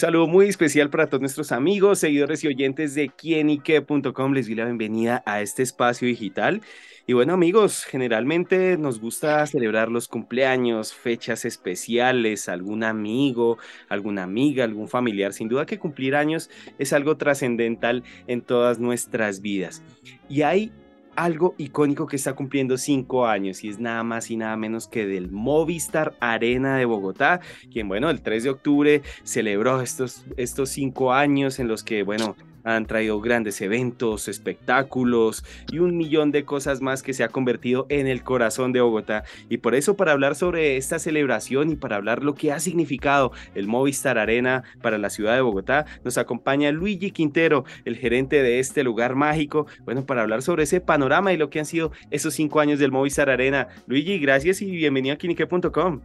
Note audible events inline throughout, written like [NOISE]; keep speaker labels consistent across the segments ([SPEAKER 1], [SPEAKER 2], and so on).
[SPEAKER 1] saludo muy especial para todos nuestros amigos, seguidores y oyentes de quienique.com. Les doy la bienvenida a este espacio digital. Y bueno, amigos, generalmente nos gusta celebrar los cumpleaños, fechas especiales, algún amigo, alguna amiga, algún familiar. Sin duda que cumplir años es algo trascendental en todas nuestras vidas. Y hay algo icónico que está cumpliendo cinco años y es nada más y nada menos que del Movistar Arena de Bogotá, quien bueno, el 3 de octubre celebró estos, estos cinco años en los que bueno, han traído grandes eventos, espectáculos y un millón de cosas más que se ha convertido en el corazón de Bogotá. Y por eso para hablar sobre esta celebración y para hablar lo que ha significado el Movistar Arena para la ciudad de Bogotá, nos acompaña Luigi Quintero, el gerente de este lugar mágico, bueno, para hablar sobre ese panorama y lo que han sido esos cinco años del Movistar Arena. Luigi, gracias y bienvenido a Quinique.com.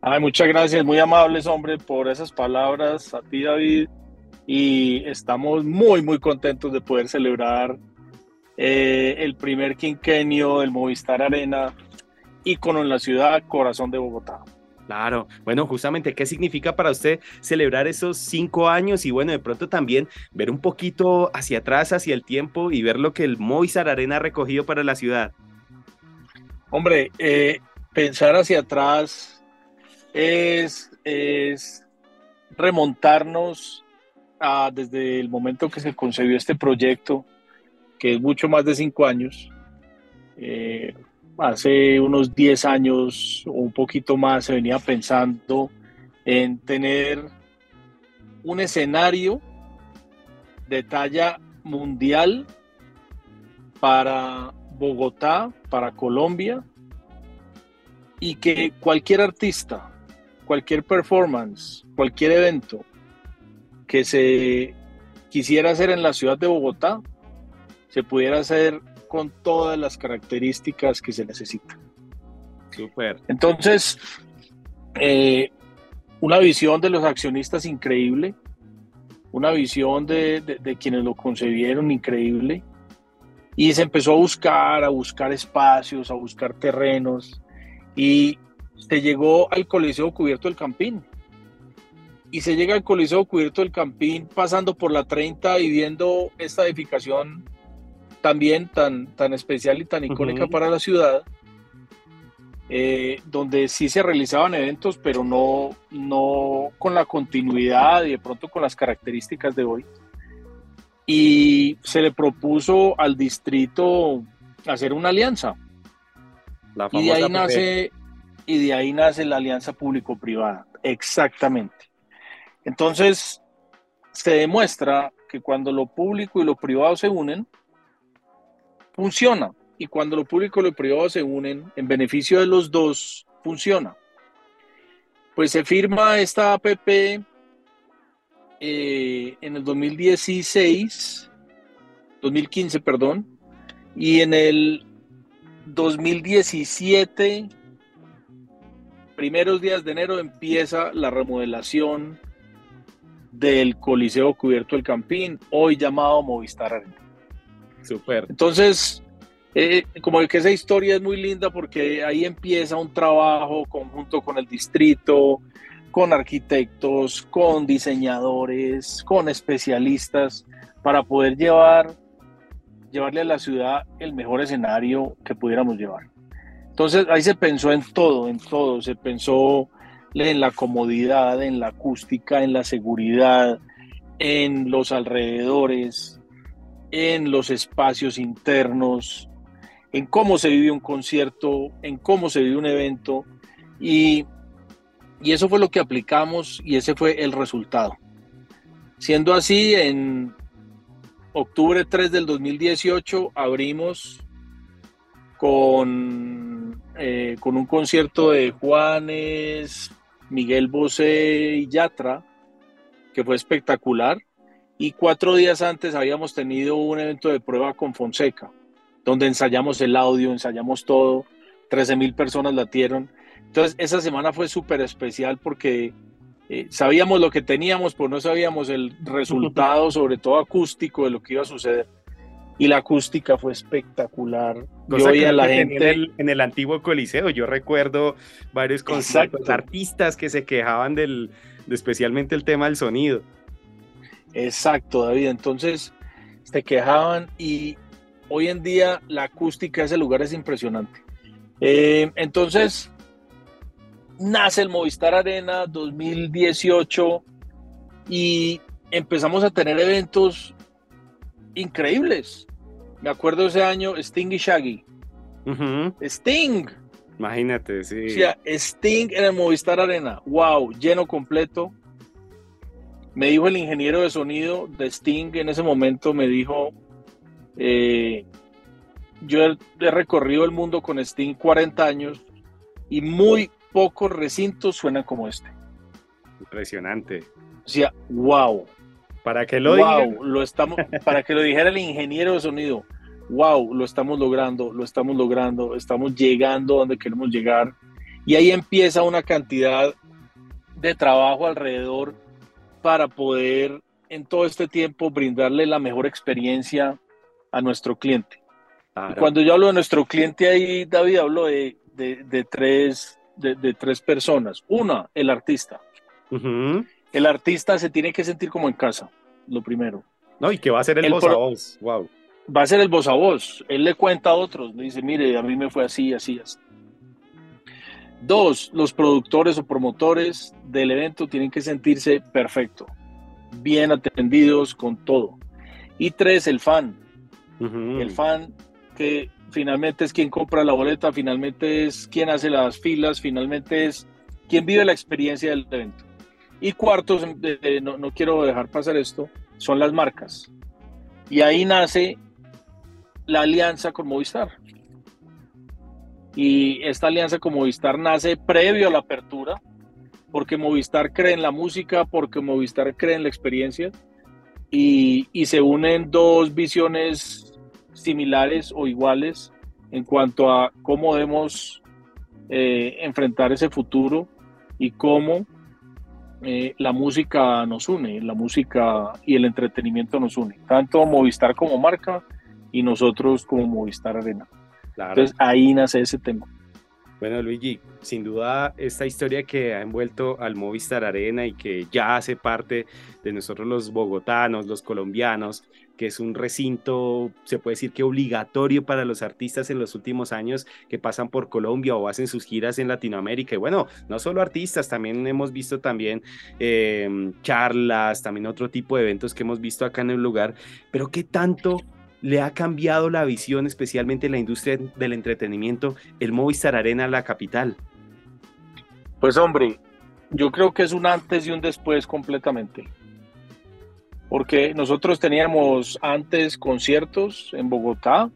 [SPEAKER 2] Ay, muchas gracias, muy amables, hombre, por esas palabras. A ti, David, y estamos muy, muy contentos de poder celebrar eh, el primer quinquenio del Movistar Arena, ícono en la ciudad, corazón de Bogotá.
[SPEAKER 1] Claro, bueno, justamente, ¿qué significa para usted celebrar esos cinco años y bueno, de pronto también ver un poquito hacia atrás, hacia el tiempo y ver lo que el Movistar Arena ha recogido para la ciudad?
[SPEAKER 2] Hombre, eh, pensar hacia atrás es, es remontarnos desde el momento que se concebió este proyecto, que es mucho más de cinco años, eh, hace unos 10 años o un poquito más se venía pensando en tener un escenario de talla mundial para Bogotá, para Colombia, y que cualquier artista, cualquier performance, cualquier evento que se quisiera hacer en la ciudad de Bogotá, se pudiera hacer con todas las características que se necesitan.
[SPEAKER 1] Super.
[SPEAKER 2] Entonces, eh, una visión de los accionistas increíble, una visión de, de, quienes lo concebieron increíble, y se empezó a buscar, a buscar espacios, a buscar terrenos, y se llegó al Coliseo Cubierto del Campín y se llega al Coliseo Cubierto del Campín pasando por la 30 y viendo esta edificación también tan, tan especial y tan icónica para la ciudad, eh, donde sí se realizaban eventos, pero no, no con la continuidad y de pronto con las características de hoy. Y se le propuso al distrito hacer una alianza. y de ahí nace y de ahí nace la alianza público-privada. Exactamente. Entonces, se demuestra que cuando lo público y lo privado se unen, funciona. Y cuando lo público y lo privado se unen en beneficio de los dos, funciona. Pues se firma esta APP eh, en el 2016, 2015, perdón, y en el 2017, primeros días de enero, empieza la remodelación del Coliseo Cubierto del Campín, hoy llamado Movistar Arena.
[SPEAKER 1] Super.
[SPEAKER 2] Entonces, eh, como que esa historia es muy linda porque ahí empieza un trabajo conjunto con el distrito, con arquitectos, con diseñadores, con especialistas, para poder llevar, llevarle a la ciudad el mejor escenario que pudiéramos llevar. Entonces ahí se pensó en todo, en todo, se pensó en la comodidad, en la acústica, en la seguridad, en los alrededores, en los espacios internos, en cómo se vive un concierto, en cómo se vive un evento. Y, y eso fue lo que aplicamos y ese fue el resultado. Siendo así, en octubre 3 del 2018 abrimos con, eh, con un concierto de Juanes, Miguel Bosé y Yatra, que fue espectacular. Y cuatro días antes habíamos tenido un evento de prueba con Fonseca, donde ensayamos el audio, ensayamos todo, 13 mil personas latieron. Entonces, esa semana fue súper especial porque eh, sabíamos lo que teníamos, pero no sabíamos el resultado, [LAUGHS] sobre todo acústico, de lo que iba a suceder y la acústica fue espectacular.
[SPEAKER 1] yo a la gente en el, antiguo Coliseo. Yo recuerdo varios conciertos, artistas que se quejaban del, especialmente el tema del sonido.
[SPEAKER 2] Exacto, David. Entonces, se quejaban y hoy en día la acústica de ese lugar es impresionante. Eh, entonces, nace el Movistar Arena 2018 y empezamos a tener eventos increíbles. Me acuerdo ese año Sting y Shaggy. Sting.
[SPEAKER 1] Imagínate, sí.
[SPEAKER 2] O sea, Sting en el Movistar Arena. Wow, lleno completo. Me dijo el ingeniero de sonido de Sting en ese momento, me dijo, eh, yo he, recorrido el mundo con Sting 40 años y muy pocos recintos suenan como este.
[SPEAKER 1] Impresionante.
[SPEAKER 2] O sea, wow.
[SPEAKER 1] Para que lo
[SPEAKER 2] wow, lo estamos, para que lo dijera el ingeniero de sonido, wow, lo estamos logrando, lo estamos logrando, estamos llegando donde queremos llegar. Y ahí empieza una cantidad de trabajo alrededor para poder en todo este tiempo brindarle la mejor experiencia a nuestro cliente. cuando yo hablo de nuestro cliente ahí, David, hablo de, tres, de, tres personas. Una, el artista. El artista se tiene que sentir como en casa, lo primero.
[SPEAKER 1] No, y que va a ser el, voz a voz. Wow.
[SPEAKER 2] Va a ser el voz a voz. Él le cuenta a otros, le dice, mire, a mí me fue así, así, así. Dos, los productores o promotores del evento tienen que sentirse perfecto, bien atendidos con todo. Y tres, el fan. El fan que finalmente es quien compra la boleta, finalmente es quien hace las filas, finalmente es quien vive la experiencia del evento. Y cuarto, no, no quiero dejar pasar esto, son las marcas. Y ahí nace la alianza con Movistar. Y esta alianza con Movistar nace previo a la apertura, porque Movistar cree en la música, porque Movistar cree en la experiencia, y, se unen dos visiones similares o iguales en cuanto a cómo debemos eh, enfrentar ese futuro y cómo eh, la música nos une, la música y el entretenimiento nos une, tanto Movistar como marca y nosotros como Movistar Arena. Entonces ahí nace ese tema.
[SPEAKER 1] Bueno, Luigi, sin duda esta historia que ha envuelto al Movistar Arena y que ya hace parte de nosotros los bogotanos, los colombianos, que es un recinto, se puede decir que obligatorio para los artistas en los últimos años que pasan por Colombia o hacen sus giras en Latinoamérica. Y bueno, no solo artistas, también hemos visto también eh, charlas, también otro tipo de eventos que hemos visto acá en el lugar, pero ¿qué tanto le ha cambiado la visión, especialmente en la industria del entretenimiento, el Movistar Arena a la capital?
[SPEAKER 2] Pues hombre, yo creo que es un antes y un después completamente. Porque nosotros teníamos antes conciertos en Bogotá,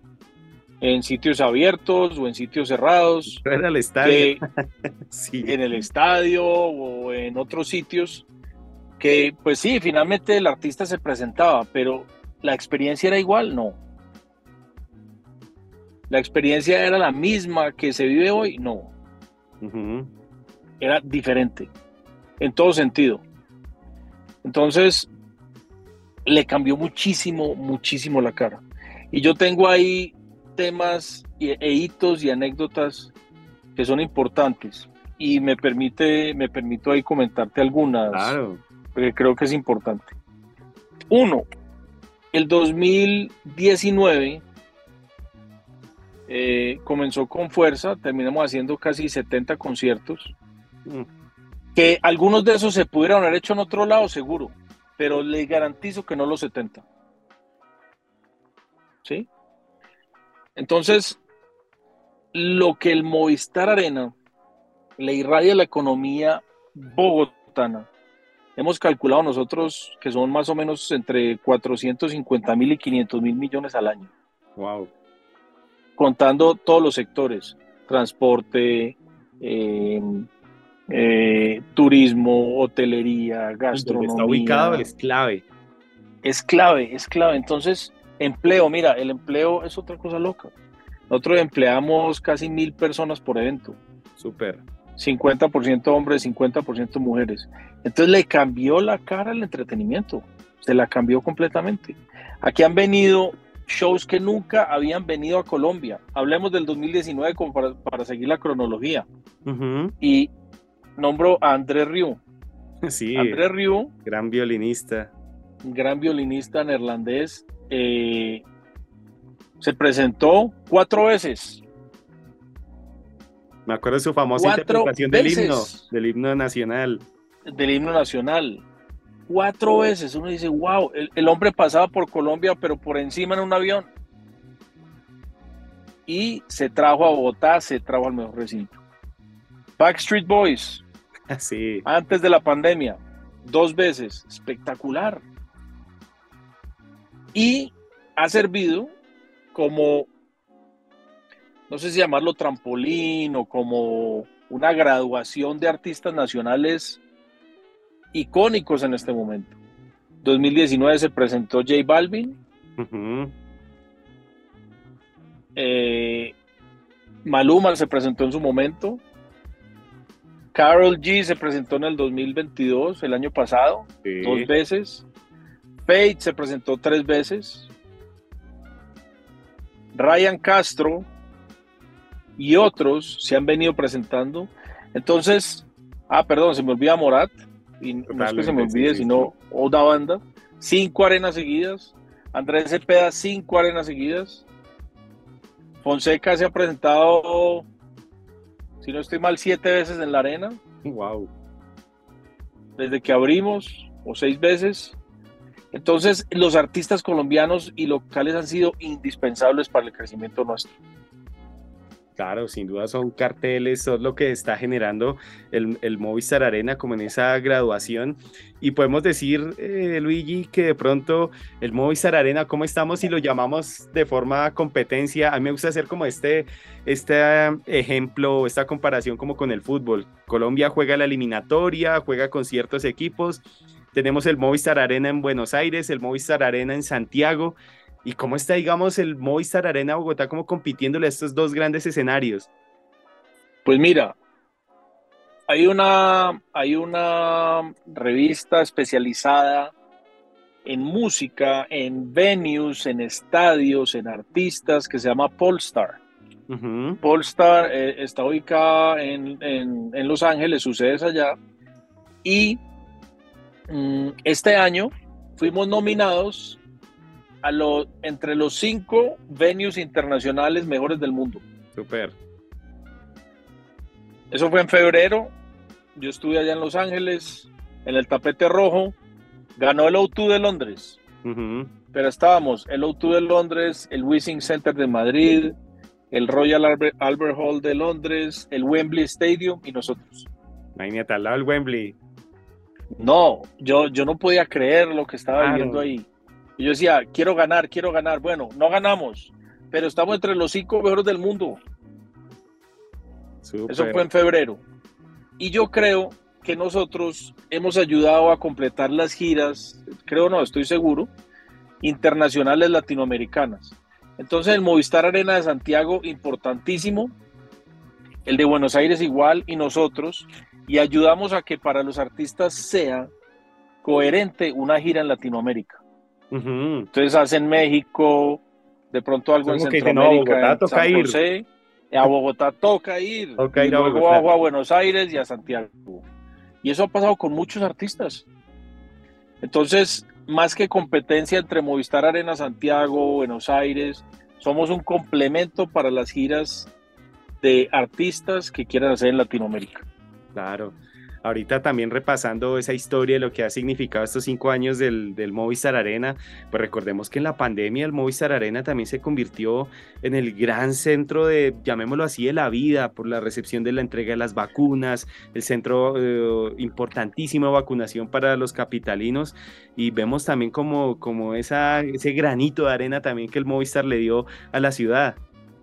[SPEAKER 2] en sitios abiertos o en sitios cerrados.
[SPEAKER 1] Era el estadio. [LAUGHS]
[SPEAKER 2] sí. En el estadio o en otros sitios. Que pues sí, finalmente el artista se presentaba, pero ¿La experiencia era igual? No. ¿La experiencia era la misma que se vive hoy? No. Era diferente, en todo sentido. Entonces, le cambió muchísimo, muchísimo la cara. Y yo tengo ahí temas e hitos y anécdotas que son importantes. Y me permite, me permito ahí comentarte algunas, claro. porque creo que es importante. Uno, el 2019 eh, comenzó con fuerza, terminamos haciendo casi 70 conciertos, mm. que algunos de esos se pudieron haber hecho en otro lado, seguro, pero les garantizo que no los 70. ¿Sí? Entonces, lo que el Movistar Arena le irradia a la economía bogotana hemos calculado nosotros que son más o menos entre 450 mil y 500 mil millones al año.
[SPEAKER 1] Wow.
[SPEAKER 2] Contando todos los sectores, transporte, em, eh, turismo, hotelería, gastronomía.
[SPEAKER 1] Está ubicado es clave.
[SPEAKER 2] Es clave, es clave. Entonces, empleo, mira, el empleo es otra cosa loca. Nosotros empleamos casi mil personas por evento.
[SPEAKER 1] Súper.
[SPEAKER 2] 50% hombres, 50% mujeres. Entonces le cambió la cara al entretenimiento, se la cambió completamente. Aquí han venido shows que nunca habían venido a Colombia. Hablemos del 2019 como para, seguir la cronología. Y nombro a Andrés [LAUGHS] Río.
[SPEAKER 1] Sí,
[SPEAKER 2] Andrés Rieu,
[SPEAKER 1] gran violinista.
[SPEAKER 2] gran violinista neerlandés, eh, se presentó cuatro veces.
[SPEAKER 1] Me acuerdo de su famosa
[SPEAKER 2] Cuatro
[SPEAKER 1] interpretación del himno, del himno nacional.
[SPEAKER 2] del himno nacional. Cuatro veces. Uno dice, wow, el, el hombre pasaba por Colombia, pero por encima en un avión. Y se trajo a Bogotá, se trajo al mejor recinto. Backstreet Boys, [LAUGHS]
[SPEAKER 1] Sí,
[SPEAKER 2] antes de la pandemia, dos veces, espectacular. Y ha servido como, no sé si llamarlo trampolín o como una graduación de artistas nacionales icónicos en este momento. 2019 se presentó J Balvin, eh, Maluma se presentó en su momento, Carol G se presentó en el 2022, el año pasado,
[SPEAKER 1] sí.
[SPEAKER 2] dos veces. Fate se presentó tres veces. Ryan Castro y otros se han venido presentando. Entonces, ah, perdón, se me olvida Morat. Y no es que se me
[SPEAKER 1] sí,
[SPEAKER 2] olvide,
[SPEAKER 1] sí,
[SPEAKER 2] sino otra banda. Cinco arenas seguidas. Andrés Cepeda, cinco arenas seguidas. Fonseca se ha presentado, si no estoy mal, siete veces en la arena
[SPEAKER 1] Wow.
[SPEAKER 2] desde que abrimos, o seis veces. Entonces, los artistas colombianos y locales han sido indispensables para el crecimiento nuestro.
[SPEAKER 1] Claro, sin duda son carteles, son lo que está generando el, el Movistar Arena como en esa graduación. Y podemos decir, eh, Luigi, que de pronto el Movistar Arena, ¿cómo estamos si lo llamamos de forma competencia? A mí me gusta hacer como este, este ejemplo, esta comparación como con el fútbol. Colombia juega la eliminatoria, juega con ciertos equipos. Tenemos el Movistar Arena en Buenos Aires, el Movistar Arena en Santiago. ¿Y cómo está, digamos, el Movistar Arena Bogotá como compitiéndole a estos dos grandes escenarios?
[SPEAKER 2] Pues mira, hay una, hay una revista especializada en música, en venues, en estadios, en artistas que se llama Polestar. Polestar eh, está ubicada en, en- en Los Ángeles, su sede es allá. Y mm, este año fuimos nominados a lo, entre los cinco venues internacionales mejores del mundo.
[SPEAKER 1] Súper.
[SPEAKER 2] Eso fue en febrero. Yo estuve allá en Los Ángeles, en el tapete rojo. Ganó el O2 de Londres. Pero estábamos el O2 de Londres, el Wishing Center de Madrid, el Royal Albert, Albert Hall de Londres, el Wembley Stadium y nosotros.
[SPEAKER 1] Imagínate, al lado del Wembley.
[SPEAKER 2] No, yo, yo no podía creer lo que estaba
[SPEAKER 1] Claro.
[SPEAKER 2] viviendo ahí. Y yo decía, quiero ganar, quiero ganar. Bueno, no ganamos, pero estamos entre los cinco mejores del mundo. Eso fue en febrero. Y yo creo que nosotros hemos ayudado a completar las giras, creo no, estoy seguro, internacionales latinoamericanas. Entonces el Movistar Arena de Santiago, importantísimo, el de Buenos Aires igual, y nosotros, y ayudamos a que para los artistas sea coherente una gira en Latinoamérica. Entonces hacen México, de pronto algo en
[SPEAKER 1] que dicen, no, a
[SPEAKER 2] Centroamérica,
[SPEAKER 1] Bogotá
[SPEAKER 2] en San
[SPEAKER 1] ir.
[SPEAKER 2] José, a Bogotá toca ir,
[SPEAKER 1] Toca
[SPEAKER 2] y
[SPEAKER 1] ir a
[SPEAKER 2] luego
[SPEAKER 1] Bogotá.
[SPEAKER 2] bajo a Buenos Aires y a Santiago. Y eso ha pasado con muchos artistas. Entonces, más que competencia entre Movistar Arena Santiago, Buenos Aires, somos un complemento para las giras de artistas que quieran hacer en Latinoamérica.
[SPEAKER 1] Claro. Ahorita también repasando esa historia de lo que ha significado estos cinco años del, del Movistar Arena, pues recordemos que en la pandemia el Movistar Arena también se convirtió en el gran centro de, llamémoslo así, de la vida por la recepción de la entrega de las vacunas, el centro eh, importantísimo de vacunación para los capitalinos y vemos también como, como esa, ese granito de arena también que el Movistar le dio a la ciudad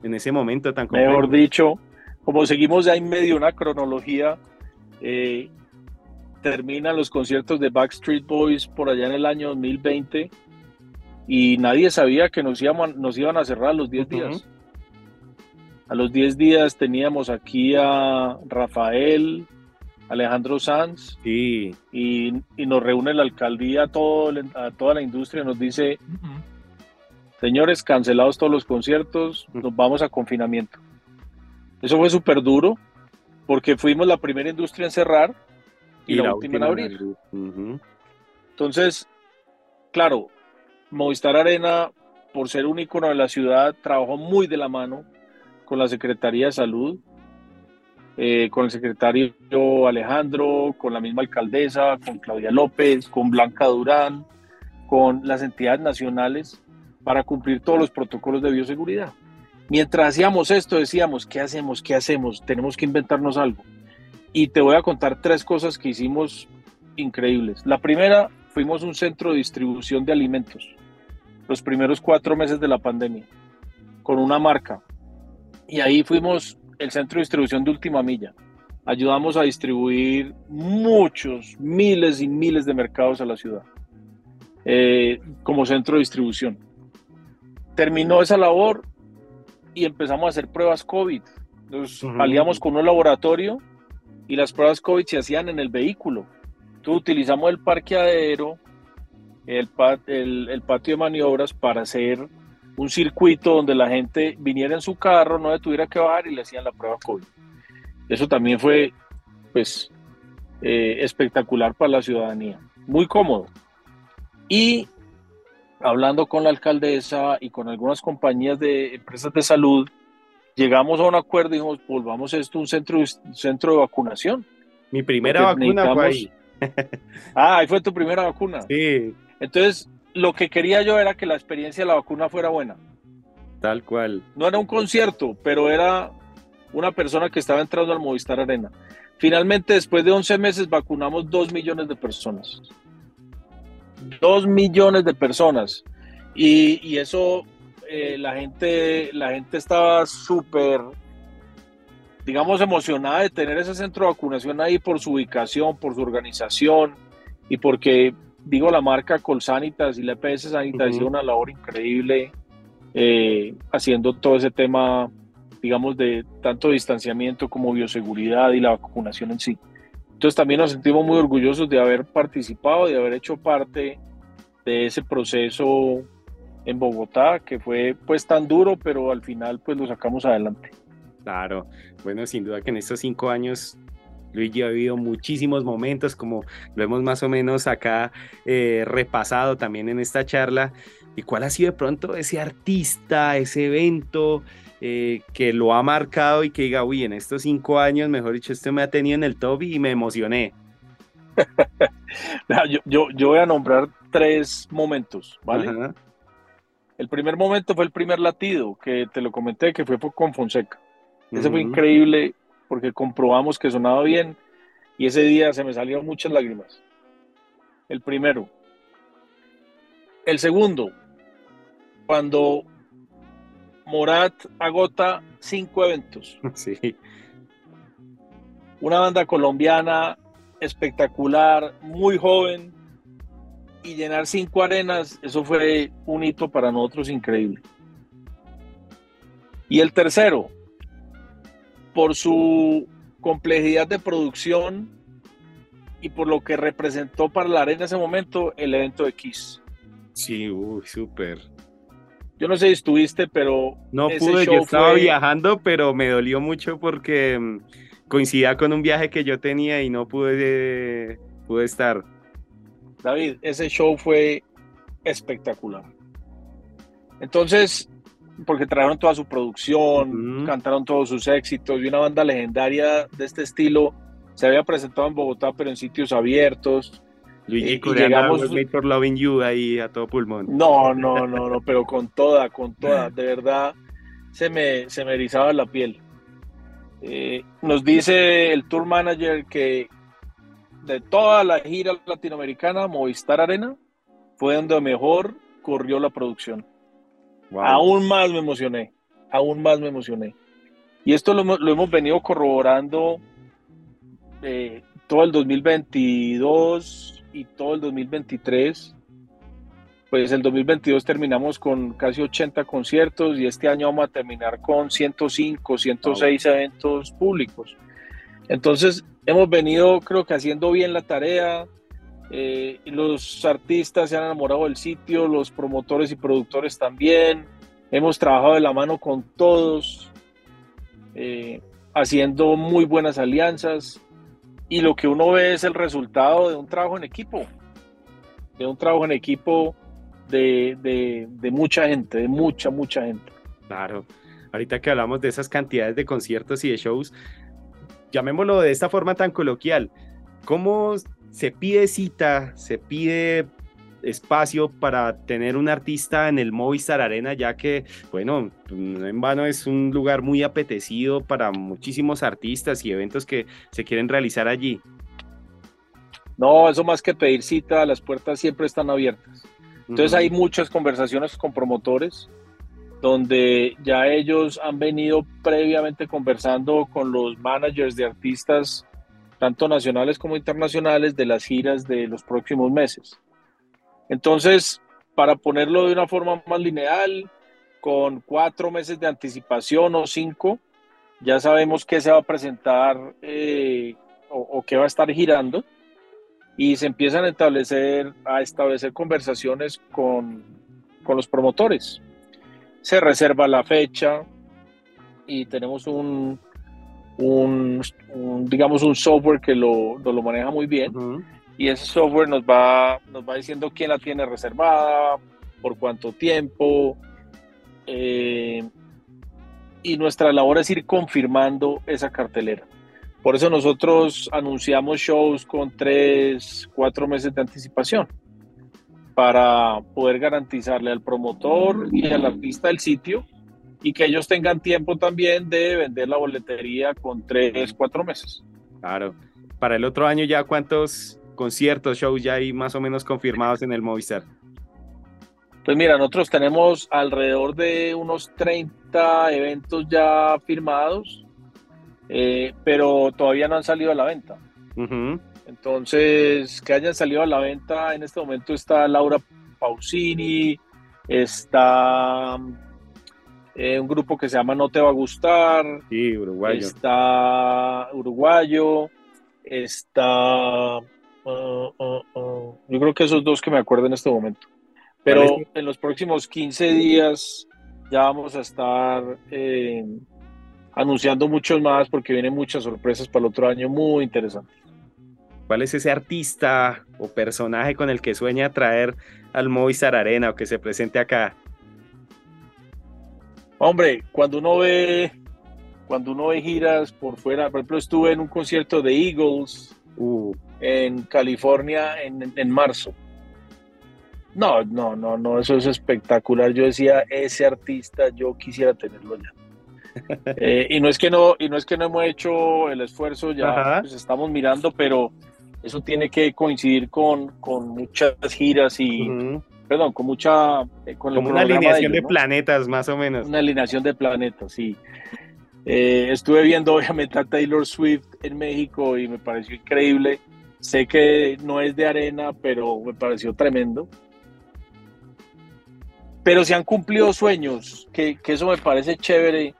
[SPEAKER 1] en ese momento tan complejo.
[SPEAKER 2] Mejor dicho, como seguimos ya en medio de una cronología, eh, terminan los conciertos de Backstreet Boys por allá en el año 2020 y nadie sabía que nos, iban, nos iban a cerrar a los 10
[SPEAKER 1] Ujú.
[SPEAKER 2] días. A los 10 días teníamos aquí a Rafael, Alejandro Sanz
[SPEAKER 1] Sí,
[SPEAKER 2] y, y nos reúne la alcaldía, a, todo, el- a toda la industria, nos dice, señores, cancelados todos los conciertos, nos vamos a confinamiento. Eso fue súper duro porque fuimos la primera industria en cerrar y, la, última, en abrir. Entonces, claro, Movistar Arena, por ser un icono de la ciudad, trabajó muy de la mano con la Secretaría de Salud, eh, con el secretario Alejandro, con la misma alcaldesa, con Claudia López, con Blanca Durán, con las entidades nacionales para cumplir todos los protocolos de bioseguridad. Mientras hacíamos esto, decíamos, ¿qué hacemos? ¿Qué hacemos? Tenemos que inventarnos algo. Y te voy a contar tres cosas que hicimos increíbles. La primera, fuimos un centro de distribución de alimentos los primeros cuatro meses de la pandemia con una marca. Y ahí fuimos el centro de distribución de última milla. Ayudamos a distribuir muchos, miles y miles de mercados a la ciudad eh, como centro de distribución. Terminó esa labor y empezamos a hacer pruebas COVID. Nos aliamos con un laboratorio y las pruebas COVID se hacían en el vehículo. Entonces utilizamos el parqueadero, el, el, patio de maniobras para hacer un circuito donde la gente viniera en su carro, no tuviera que bajar y le hacían la prueba COVID. Eso también fue, pues, eh, espectacular para la ciudadanía. Muy cómodo. Y hablando con la alcaldesa y con algunas compañías de empresas de salud, llegamos a un acuerdo y dijimos, volvamos esto un centro, centro de vacunación.
[SPEAKER 1] Mi primera vacuna fue ahí. [LAUGHS]
[SPEAKER 2] ah, ahí fue tu primera vacuna.
[SPEAKER 1] Sí.
[SPEAKER 2] Entonces, lo que quería yo era que la experiencia de la vacuna fuera buena.
[SPEAKER 1] Tal cual.
[SPEAKER 2] No era un concierto, pero era una persona que estaba entrando al Movistar Arena. Finalmente, después de 11 meses, vacunamos 2 millones de personas. Dos millones de personas. Y, eso, eh, la, gente, la gente estaba súper, digamos, emocionada de tener ese centro de vacunación ahí por su ubicación, por su organización y porque, digo, la marca Colsanitas y la EPS Sanitas hicieron una labor increíble eh, haciendo todo ese tema, digamos, de tanto distanciamiento como bioseguridad y la vacunación en sí. Entonces también nos sentimos muy orgullosos de haber participado, de haber hecho parte de ese proceso en Bogotá, que fue pues tan duro, pero al final pues lo sacamos adelante.
[SPEAKER 1] Claro, bueno, sin duda que en estos cinco años Luigi ha vivido muchísimos momentos, como lo hemos más o menos acá eh, repasado también en esta charla. ¿Y cuál ha sido de pronto ese artista, ese evento, eh, que lo ha marcado y que diga, uy, en estos cinco años, mejor dicho, este me ha tenido en el top y me emocioné. [LAUGHS]
[SPEAKER 2] yo, yo, voy a nombrar tres momentos, ¿vale? El primer momento fue el primer latido, que te lo comenté, que fue con Fonseca. Ese fue increíble porque comprobamos que sonaba bien y ese día se me salieron muchas lágrimas. El primero. El segundo, cuando Morat agota cinco eventos. [LAUGHS]
[SPEAKER 1] Sí.
[SPEAKER 2] Una banda colombiana espectacular, muy joven, y llenar cinco arenas, eso fue un hito para nosotros increíble. Y el tercero, por su complejidad de producción y por lo que representó para la arena en ese momento el evento de Kiss.
[SPEAKER 1] Sí, uy, súper.
[SPEAKER 2] Yo no sé si estuviste, pero.
[SPEAKER 1] No pude, yo estaba viajando, pero me dolió mucho porque mm, coincidía con un viaje que yo tenía y no pude, pude estar.
[SPEAKER 2] David, ese show fue espectacular. Entonces, porque trajeron toda su producción, cantaron todos sus éxitos y una banda legendaria de este estilo se había presentado en Bogotá, pero en sitios abiertos.
[SPEAKER 1] Luigi eh, llegamos por Loving You ahí a todo pulmón.
[SPEAKER 2] No, no, no, no, pero con toda, con toda, [LAUGHS] de verdad se me, se me erizaba la piel. Eh, nos dice el tour manager que de toda la gira latinoamericana, Movistar Arena fue donde mejor corrió la producción. Aún más me emocioné, aún más me emocioné. Y esto lo, hemos venido corroborando eh, todo el 2022 y todo el 2023. Pues el 2022 terminamos con casi 80 conciertos y este año vamos a terminar con 105, 106 eventos públicos. Entonces hemos venido creo que haciendo bien la tarea. Eh, los artistas se han enamorado del sitio, los promotores y productores también. Hemos trabajado de la mano con todos, eh, haciendo muy buenas alianzas y lo que uno ve es el resultado de un trabajo en equipo, de un trabajo en equipo de, de, mucha gente, de mucha, mucha gente.
[SPEAKER 1] Claro, ahorita que hablamos de esas cantidades de conciertos y de shows, llamémoslo de esta forma tan coloquial, ¿cómo se pide cita, se pide espacio para tener un artista en el Movistar Arena, ya que, bueno, en vano es un lugar muy apetecido para muchísimos artistas y eventos que se quieren realizar allí.
[SPEAKER 2] No, eso más que pedir cita, las puertas siempre están abiertas. Entonces hay muchas conversaciones con promotores donde ya ellos han venido previamente conversando con los managers de artistas, tanto nacionales como internacionales, de las giras de los próximos meses. Entonces, para ponerlo de una forma más lineal, con cuatro meses de anticipación o cinco, ya sabemos qué se va a presentar eh, o, qué va a estar girando. Y se empiezan a establecer, a establecer conversaciones con, los promotores. Se reserva la fecha y tenemos un, digamos, un software que lo, lo maneja muy bien y ese software nos va, nos va diciendo quién la tiene reservada, por cuánto tiempo. Eh, y nuestra labor es ir confirmando esa cartelera. Por eso nosotros anunciamos shows con tres, cuatro meses de anticipación para poder garantizarle al promotor y al artista el sitio y que ellos tengan tiempo también de vender la boletería con tres, cuatro meses.
[SPEAKER 1] Claro. Para el otro año ya cuántos conciertos, shows ya hay más o menos confirmados en el Movistar?
[SPEAKER 2] Pues mira, nosotros tenemos alrededor de unos 30 eventos ya firmados, eh, pero todavía no han salido a la venta. Entonces, que hayan salido a la venta, en este momento está Laura Pausini, está eh, un grupo que se llama No Te Va a Gustar.
[SPEAKER 1] Sí, uruguayo.
[SPEAKER 2] Está uruguayo, está Uh, uh, uh. Yo creo que esos dos que me acuerdo en este momento. Pero en los próximos 15 días ya vamos a estar eh, anunciando muchos más porque vienen muchas sorpresas para el otro año muy interesantes.
[SPEAKER 1] ¿Cuál es ese artista o personaje con el que sueña traer al Movistar Arena o que se presente acá?
[SPEAKER 2] Hombre, cuando uno ve cuando uno ve giras por fuera, por ejemplo, estuve en un concierto de Eagles, uh en California en, marzo. No, no, no, no, eso es espectacular. Yo decía, ese artista, yo quisiera tenerlo ya. [LAUGHS] Eh, y no es que no, y no es que no hemos hecho el esfuerzo, ya pues, estamos mirando, pero eso tiene que coincidir con, con muchas giras y, perdón, con mucha,
[SPEAKER 1] eh, con una alineación de, planetas, más o menos.
[SPEAKER 2] Una alineación de planetas, sí. Eh, estuve viendo [LAUGHS] obviamente a Taylor Swift en México y me pareció increíble. Sé que no es de arena, pero me pareció tremendo. Pero se han cumplido sueños, que, eso me parece chévere.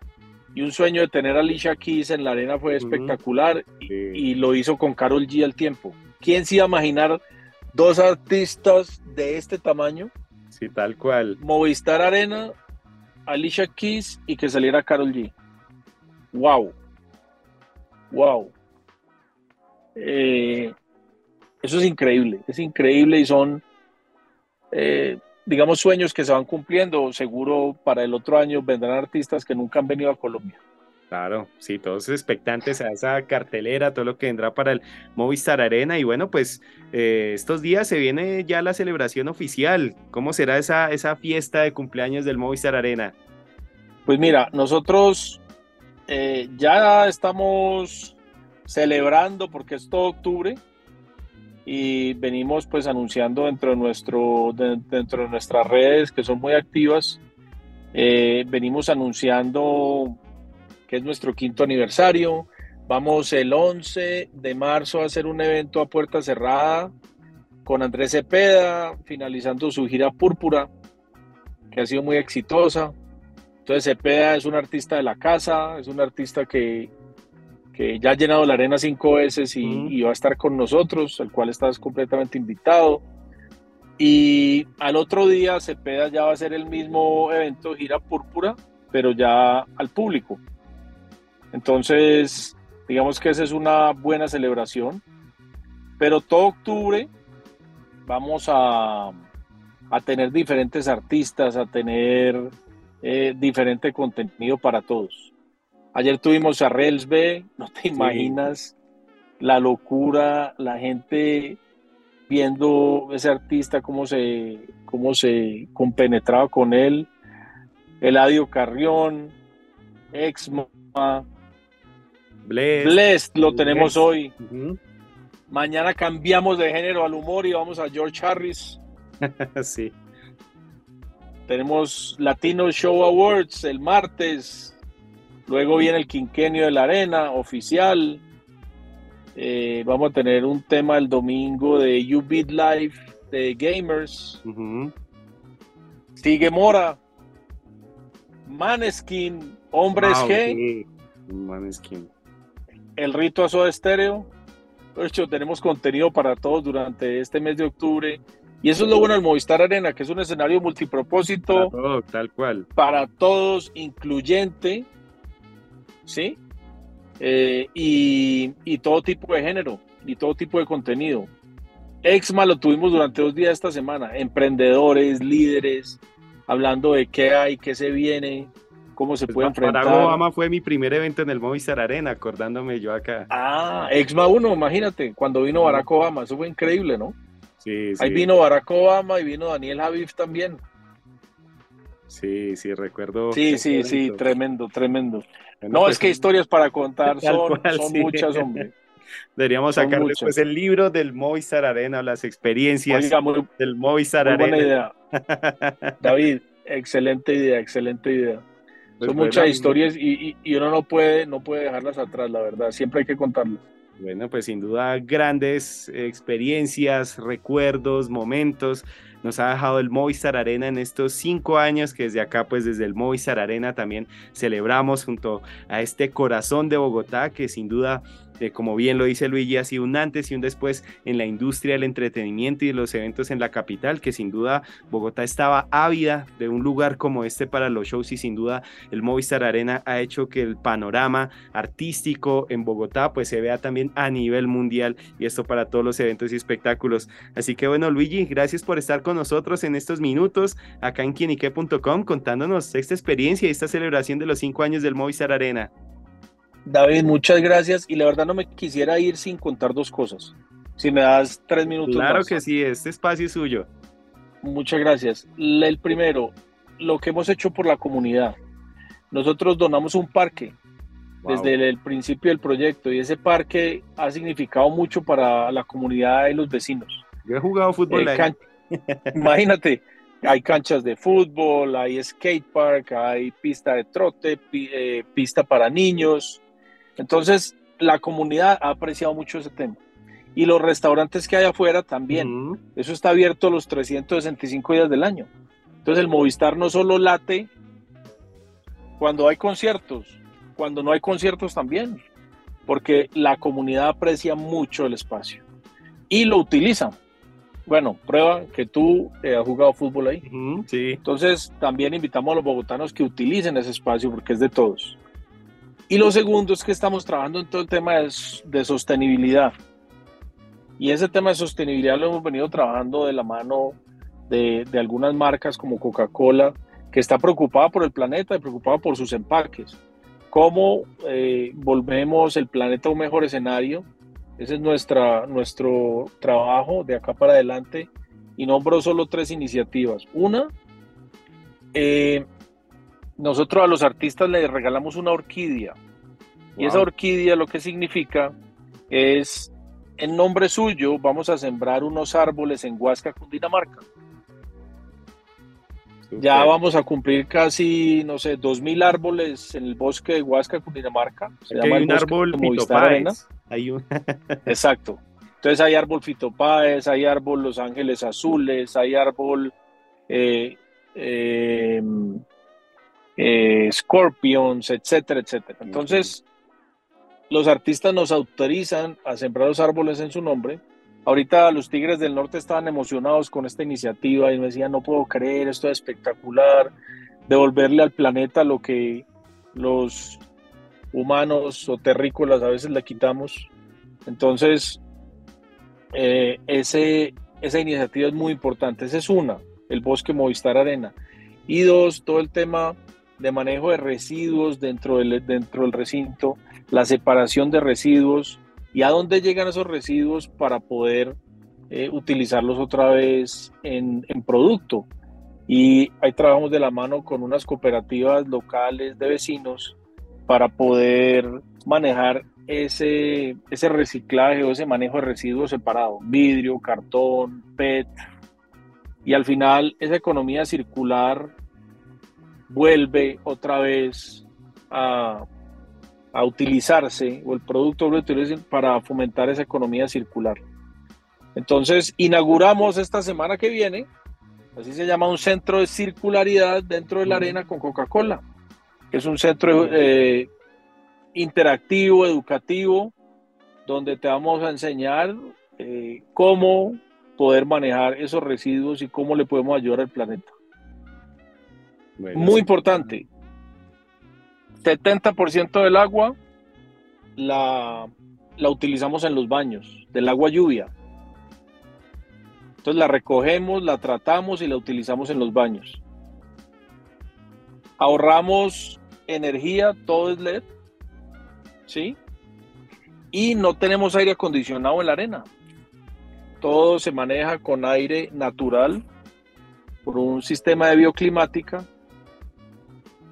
[SPEAKER 2] Y un sueño de tener a Alicia Keys en la arena fue espectacular y, lo hizo con Carol G al tiempo. ¿Quién se iba a imaginar dos artistas de este tamaño?
[SPEAKER 1] Sí, tal cual.
[SPEAKER 2] Movistar Arena, Alicia Keys y que saliera Carol G. ¡Wow! ¡Wow! Eh, eso es increíble, es increíble y son, eh, digamos, sueños que se van cumpliendo. Seguro para el otro año vendrán artistas que nunca han venido a Colombia.
[SPEAKER 1] Claro, sí, todos expectantes a esa cartelera, todo lo que vendrá para el Movistar Arena. Y bueno, pues eh, estos días se viene ya la celebración oficial. ¿Cómo será esa, esa fiesta de cumpleaños del Movistar Arena?
[SPEAKER 2] Pues mira, nosotros eh, ya estamos celebrando porque es todo octubre y venimos pues anunciando dentro de, nuestro, dentro de nuestras redes que son muy activas. Eh, venimos anunciando que es nuestro quinto aniversario. Vamos el 11 de marzo a hacer un evento a puerta cerrada con Andrés Cepeda, finalizando su gira Púrpura, que ha sido muy exitosa. Entonces Cepeda es un artista de la casa, es un artista que que ya ha llenado la arena cinco veces y, va a estar con nosotros, al cual estás completamente invitado. Y al otro día Cepeda ya va a ser el mismo evento Gira Púrpura, pero ya al público. Entonces, Digamos que esa es una buena celebración. Pero todo octubre vamos a, a tener diferentes artistas, a tener eh, diferente contenido para todos. Ayer tuvimos a B, no te imaginas la locura, la gente viendo ese artista, cómo se, cómo se compenetraba con él. Eladio Carrión, Exma, Blessed, lo tenemos hoy. Mañana cambiamos de género al humor y vamos a George Harris. [LAUGHS]
[SPEAKER 1] sí.
[SPEAKER 2] Tenemos Latino Show Awards el martes. Luego viene el quinquenio de la arena oficial. Eh, vamos a tener un tema el domingo de You Beat Live de Gamers. Sigue Mora. Maneskin. Hombres G.
[SPEAKER 1] Maneskin.
[SPEAKER 2] El rito a Soda Estéreo. De hecho, tenemos contenido para todos durante este mes de octubre. Y eso es lo bueno del Movistar Arena, que es un escenario multipropósito.
[SPEAKER 1] tal cual.
[SPEAKER 2] Para todos, incluyente. ¿Sí? Eh, y, todo tipo de género y todo tipo de contenido. Exma lo tuvimos durante dos días esta semana. Emprendedores, líderes, hablando de qué hay, qué se viene, cómo se pues puede enfrentar.
[SPEAKER 1] Barack Obama fue mi primer evento en el Movistar Arena, acordándome yo acá.
[SPEAKER 2] Ah, Exma 1, imagínate, cuando vino Barack Obama, eso fue increíble, ¿no?
[SPEAKER 1] Sí, sí.
[SPEAKER 2] Ahí vino Barack Obama y vino Daniel Javif también.
[SPEAKER 1] Sí, sí, recuerdo.
[SPEAKER 2] Sí, sí, sí, tremendo, tremendo. no, pues es que historias para contar [LAUGHS] son, muchas, hombre. [LAUGHS]
[SPEAKER 1] Deberíamos sacarle pues el libro del Movistar Arena, las experiencias del Movistar Arena.
[SPEAKER 2] Buena idea. [LAUGHS] David, excelente idea, excelente idea. Pues son muchas historias y, y, uno no puede, no puede dejarlas atrás, la verdad. Siempre hay que contarlas.
[SPEAKER 1] Bueno, pues sin duda grandes experiencias, recuerdos, momentos. Nos ha dejado el Movistar Arena en estos cinco años que desde acá, pues desde el Movistar Arena también celebramos junto a este corazón de Bogotá que sin duda como bien lo dice Luigi, ha sido un antes y un después en la industria del entretenimiento y de los eventos en la capital, que sin duda Bogotá estaba ávida de un lugar como este para los shows y sin duda el Movistar Arena ha hecho que el panorama artístico en Bogotá pues se vea también a nivel mundial y esto para todos los eventos y espectáculos. Así que bueno, Luigi, gracias por estar con nosotros en estos minutos acá en quienique.com contándonos esta experiencia y esta celebración de los cinco años del Movistar Arena.
[SPEAKER 2] David, muchas gracias. Y la verdad no me quisiera ir sin contar dos cosas. Si me das tres minutos.
[SPEAKER 1] Claro que sí, este espacio es suyo.
[SPEAKER 2] Muchas gracias. El primero, lo que hemos hecho por la comunidad. Nosotros donamos un parque desde el, principio del proyecto y ese parque ha significado mucho para la comunidad y los vecinos.
[SPEAKER 1] Yo he jugado fútbol
[SPEAKER 2] ahí. Imagínate, hay canchas de fútbol, hay skate park, hay pista de trote, eh, pista para niños, entonces, la comunidad ha apreciado mucho ese tema. Y los restaurantes que hay afuera también. Eso está abierto los 365 días del año. Entonces, el Movistar no solo late cuando hay conciertos, cuando no hay conciertos también, porque la comunidad aprecia mucho el espacio y lo utiliza. Bueno, prueba que tú eh, has jugado fútbol ahí.
[SPEAKER 1] sí.
[SPEAKER 2] Entonces, también invitamos a los bogotanos que utilicen ese espacio porque es de todos. Y lo segundo es que estamos trabajando en todo el tema de, sostenibilidad. Y ese tema de sostenibilidad lo hemos venido trabajando de la mano de, algunas marcas como Coca-Cola, que está preocupada por el planeta y preocupada por sus empaques. ¿Cómo eh, volvemos el planeta a un mejor escenario? Ese es nuestra, nuestro trabajo de acá para adelante. Y nombro solo tres iniciativas. Una, eh, nosotros a los artistas les regalamos una orquídea. Y esa orquídea lo que significa es, en nombre suyo, vamos a sembrar unos árboles en Huasca, Cundinamarca. Ya vamos a cumplir casi, no sé, dos mil árboles en el bosque de Huasca, Cundinamarca.
[SPEAKER 1] Se llama hay un árbol fitopáez. Hay un...
[SPEAKER 2] Exacto. Entonces hay árbol fitopáez, hay árbol Los Ángeles Azules, hay árbol eh, eh, eh, Scorpions, etcétera, etcétera. Entonces, los artistas nos autorizan a sembrar los árboles en su nombre. Ahorita los Tigres del Norte estaban emocionados con esta iniciativa y me decían, no puedo creer, esto es espectacular, devolverle al planeta lo que los humanos o terrícolas a veces le quitamos. Entonces, eh, ese, esa iniciativa es muy importante. Esa es una, el bosque Movistar Arena. Y dos, todo el tema de manejo de residuos dentro del, dentro del recinto, la separación de residuos y a dónde llegan esos residuos para poder eh, utilizarlos otra vez en, en, producto. Y ahí trabajamos de la mano con unas cooperativas locales de vecinos para poder manejar ese, ese reciclaje o ese manejo de residuos separados, vidrio, cartón, PET, y al final esa economía circular vuelve otra vez a, a utilizarse o el producto para fomentar esa economía circular. Entonces, inauguramos esta semana que viene, así se llama un centro de circularidad dentro de la arena con Coca-Cola, que es un centro eh, interactivo, educativo, donde te vamos a enseñar eh, cómo poder manejar esos residuos y cómo le podemos ayudar al planeta. Muy importante, 70% del agua la, la utilizamos en los baños, del agua lluvia. Entonces la recogemos, la tratamos y la utilizamos en los baños. Ahorramos energía, todo es LED, ¿sí? Y no tenemos aire acondicionado en la arena. Todo se maneja con aire natural por un sistema de bioclimática.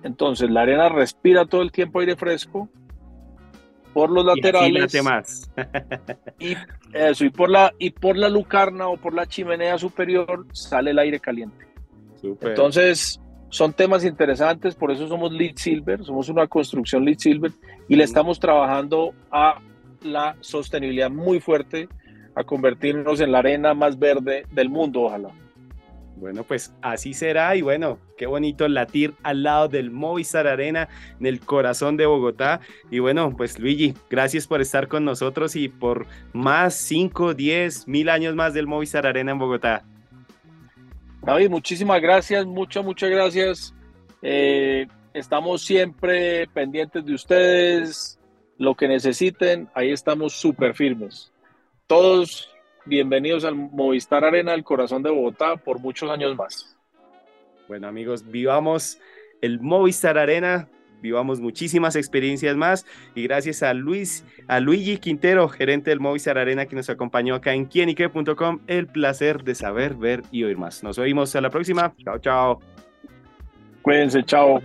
[SPEAKER 2] Entonces la arena respira todo el tiempo aire fresco por los laterales.
[SPEAKER 1] Y más.
[SPEAKER 2] y eso, y por la y por la lucarna o por la chimenea superior sale el aire caliente. Entonces, son temas interesantes, por eso somos Lead Silver, somos una construcción Lead Silver y le estamos trabajando a la sostenibilidad muy fuerte, a convertirnos en la arena más verde del mundo, ojalá.
[SPEAKER 1] Bueno, pues así será y bueno, qué bonito latir al lado del Movistar Arena en el corazón de Bogotá. Y bueno, pues Luigi, gracias por estar con nosotros y por más 5, 10, mil años más del Movistar Arena en Bogotá.
[SPEAKER 2] David, muchísimas gracias, muchas, muchas gracias. Eh, estamos siempre pendientes de ustedes, lo que necesiten, ahí estamos súper firmes. Todos bienvenidos al Movistar Arena, el corazón de Bogotá, por muchos años más.
[SPEAKER 1] Bueno amigos, vivamos el Movistar Arena vivamos muchísimas experiencias más y gracias a Luis, a Luigi Quintero, gerente del Movistar Arena que nos acompañó acá en quienique.com, el placer de saber, ver y oír más. Nos oímos a la próxima. Chao, chao.
[SPEAKER 2] Cuídense, chao.